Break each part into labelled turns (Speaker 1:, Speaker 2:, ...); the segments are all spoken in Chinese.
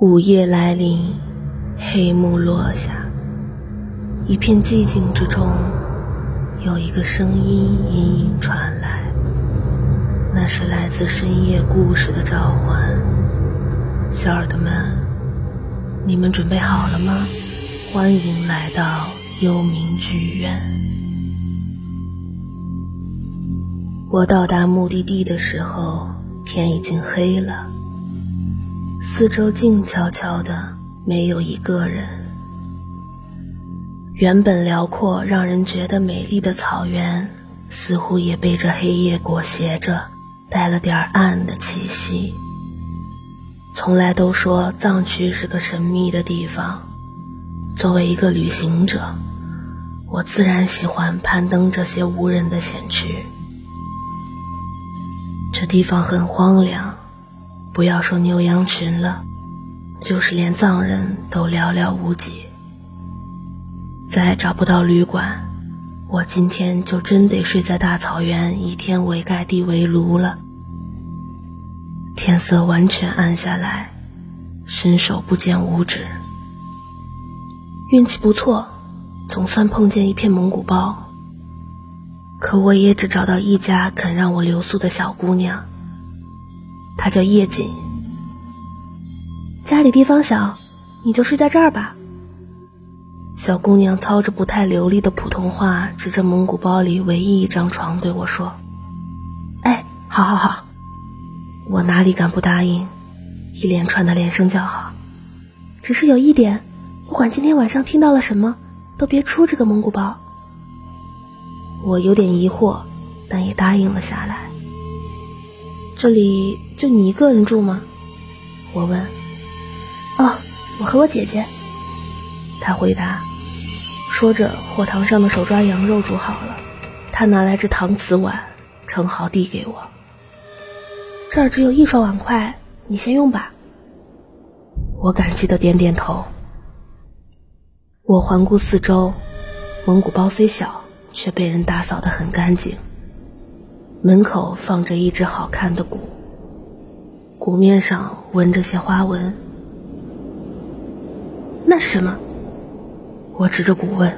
Speaker 1: 午夜来临，黑幕落下，一片寂静之中，有一个声音隐隐传来，那是来自深夜故事的召唤。小耳朵们，你们准备好了吗？欢迎来到幽冥剧院。我到达目的地的时候，天已经黑了。四周静悄悄的，没有一个人。原本辽阔、让人觉得美丽的草原，似乎也被这黑夜裹挟着，带了点暗的气息。从来都说藏区是个神秘的地方，作为一个旅行者，我自然喜欢攀登这些无人的险区。这地方很荒凉。不要说牛羊群了，就是连藏人都寥寥无几。再找不到旅馆，我今天就真得睡在大草原，以天为盖，地为炉了。天色完全暗下来，伸手不见五指。运气不错，总算碰见一片蒙古包。可我也只找到一家肯让我留宿的小姑娘。他叫叶锦，家里地方小，你就睡在这儿吧。小姑娘操着不太流利的普通话，指着蒙古包里唯一一张床对我说：“哎，好好好。”我哪里敢不答应，一连串的连声叫好。只是有一点，不管今天晚上听到了什么，都别出这个蒙古包。我有点疑惑，但也答应了下来。这里就你一个人住吗？我问。哦，我和我姐姐。他回答，说着火塘上的手抓羊肉煮好了，他拿来只搪瓷碗，盛好递给我。这儿只有一双碗筷，你先用吧。我感激的点点头。我环顾四周，蒙古包虽小，却被人打扫的很干净。门口放着一只好看的鼓，鼓面上纹着些花纹。那是什么？我指着鼓问。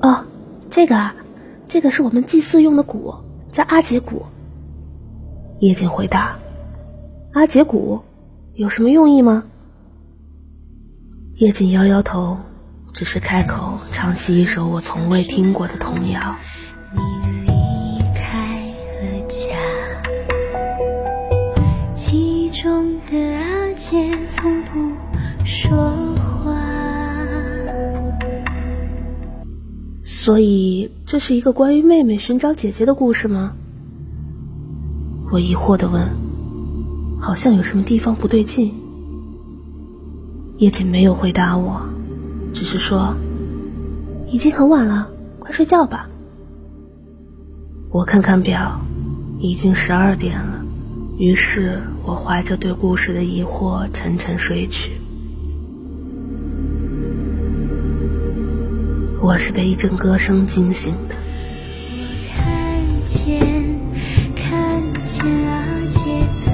Speaker 1: 哦，这个啊，这个是我们祭祀用的鼓，叫阿杰鼓。叶锦回答。阿杰鼓有什么用意吗？叶锦摇摇头，只是开口唱起一首我从未听过的童谣。所以，这是一个关于妹妹寻找姐姐的故事吗？我疑惑的问。好像有什么地方不对劲。叶锦没有回答我，只是说：“已经很晚了，快睡觉吧。”我看看表，已经十二点了。于是我怀着对故事的疑惑沉沉睡去。我是被一阵歌声惊醒的。看见，看见阿姐对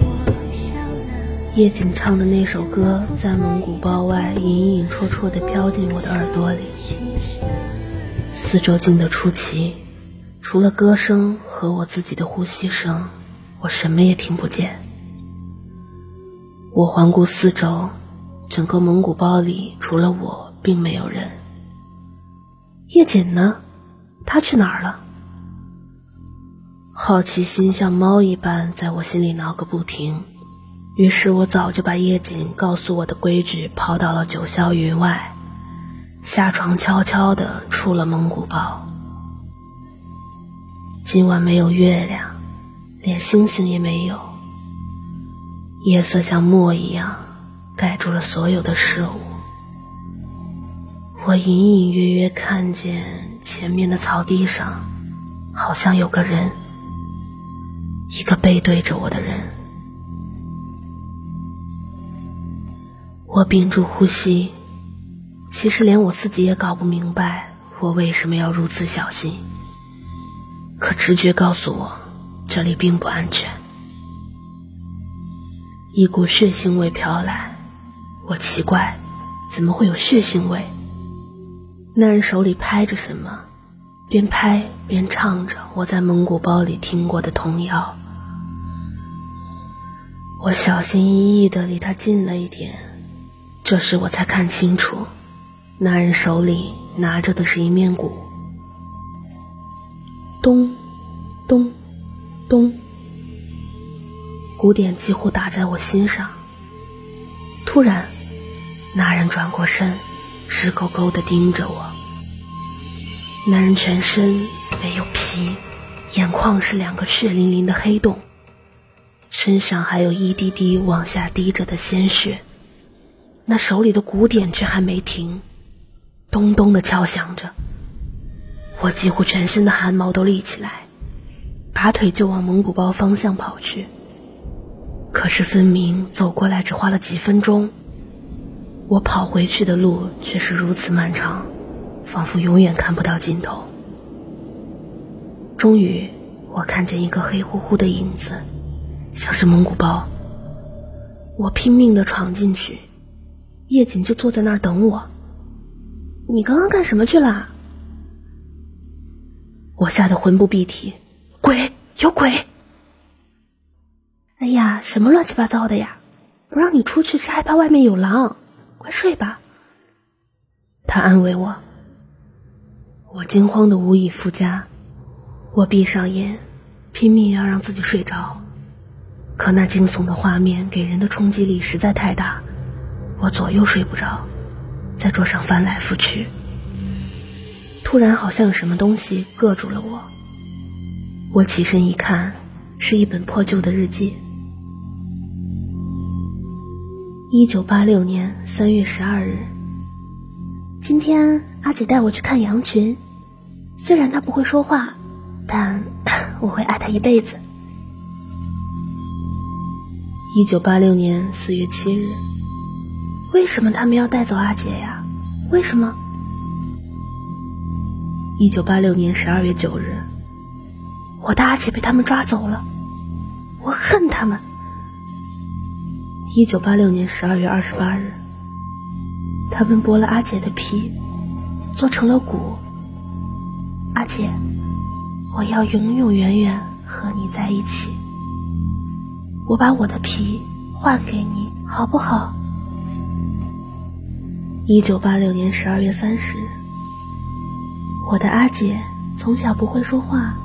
Speaker 1: 我笑了。叶锦唱的那首歌在蒙古包外隐隐绰绰地飘进我的耳朵里。四周静得出奇，除了歌声和我自己的呼吸声。我什么也听不见。我环顾四周，整个蒙古包里除了我，并没有人。叶锦呢？他去哪儿了？好奇心像猫一般在我心里挠个不停。于是我早就把叶锦告诉我的规矩抛到了九霄云外，下床悄悄地出了蒙古包。今晚没有月亮。连星星也没有，夜色像墨一样盖住了所有的事物。我隐隐约约看见前面的草地上，好像有个人，一个背对着我的人。我屏住呼吸，其实连我自己也搞不明白我为什么要如此小心。可直觉告诉我。这里并不安全。一股血腥味飘来，我奇怪，怎么会有血腥味？那人手里拍着什么，边拍边唱着我在蒙古包里听过的童谣。我小心翼翼地离他近了一点，这时我才看清楚，那人手里拿着的是一面鼓，咚，咚，咚。鼓点几乎打在我心上。突然，那人转过身，直勾勾地盯着我。男人全身没有皮，眼眶是两个血淋淋的黑洞，身上还有一滴滴往下滴着的鲜血。那手里的鼓点却还没停，咚咚地敲响着。我几乎全身的汗毛都立起来，拔腿就往蒙古包方向跑去。可是分明走过来只花了几分钟，我跑回去的路却是如此漫长，仿佛永远看不到尽头。终于，我看见一个黑乎乎的影子，像是蒙古包。我拼命的闯进去，叶锦就坐在那儿等我。你刚刚干什么去了？我吓得魂不必体，鬼，有鬼！哎呀，什么乱七八糟的呀！不让你出去是害怕外面有狼，快睡吧。他安慰我。我惊慌的无以复加，我闭上眼，拼命要让自己睡着，可那惊悚的画面给人的冲击力实在太大，我左右睡不着，在桌上翻来覆去。突然，好像有什么东西硌住了我。我起身一看，是一本破旧的日记。一九八六年三月十二日，今天阿姐带我去看羊群。虽然她不会说话，但 我会爱她一辈子。一九八六年四月七日，为什么他们要带走阿姐呀？为什么？一九八六年十二月九日，我的阿姐被他们抓走了，我恨他们。一九八六年十二月二十八日，他们剥了阿姐的皮，做成了鼓。阿姐，我要永永远远和你在一起。我把我的皮换给你，好不好？一九八六年十二月三十日，我的阿姐从小不会说话，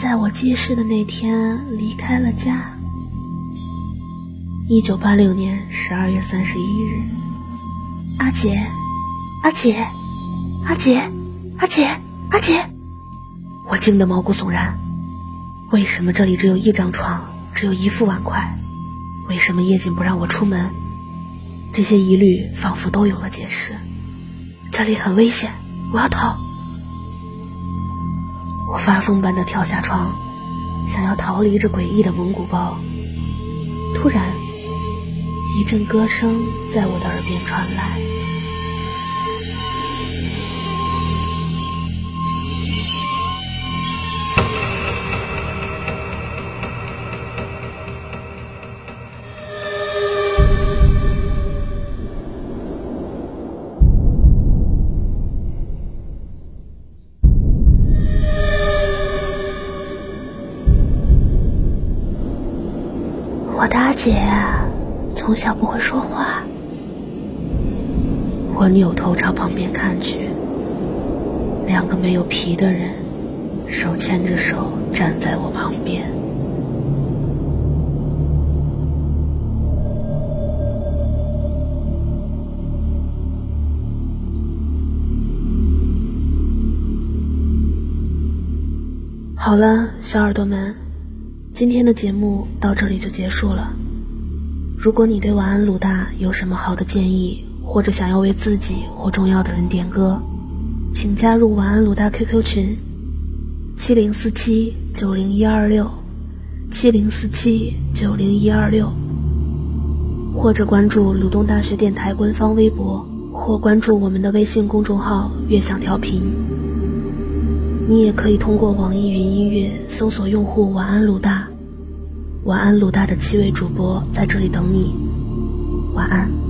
Speaker 1: 在我记事的那天离开了家。一九八六年十二月三十一日，阿杰，阿杰，阿杰，阿杰，阿杰，我惊得毛骨悚然。为什么这里只有一张床，只有一副碗筷？为什么叶锦不让我出门？这些疑虑仿佛都有了解释。这里很危险，我要逃！我发疯般的跳下床，想要逃离这诡异的蒙古包。突然。一阵歌声在我的耳边传来。我的阿姐。从小不会说话，我扭头朝旁边看去，两个没有皮的人手牵着手站在我旁边。好了，小耳朵们，今天的节目到这里就结束了。如果你对晚安鲁大有什么好的建议，或者想要为自己或重要的人点歌，请加入晚安鲁大 QQ 群：七零四七九零一二六，七零四七九零一二六，或者关注鲁东大学电台官方微博，或关注我们的微信公众号“悦享调频”。你也可以通过网易云音乐搜索用户“晚安鲁大”。晚安，鲁大的七位主播在这里等你。晚安。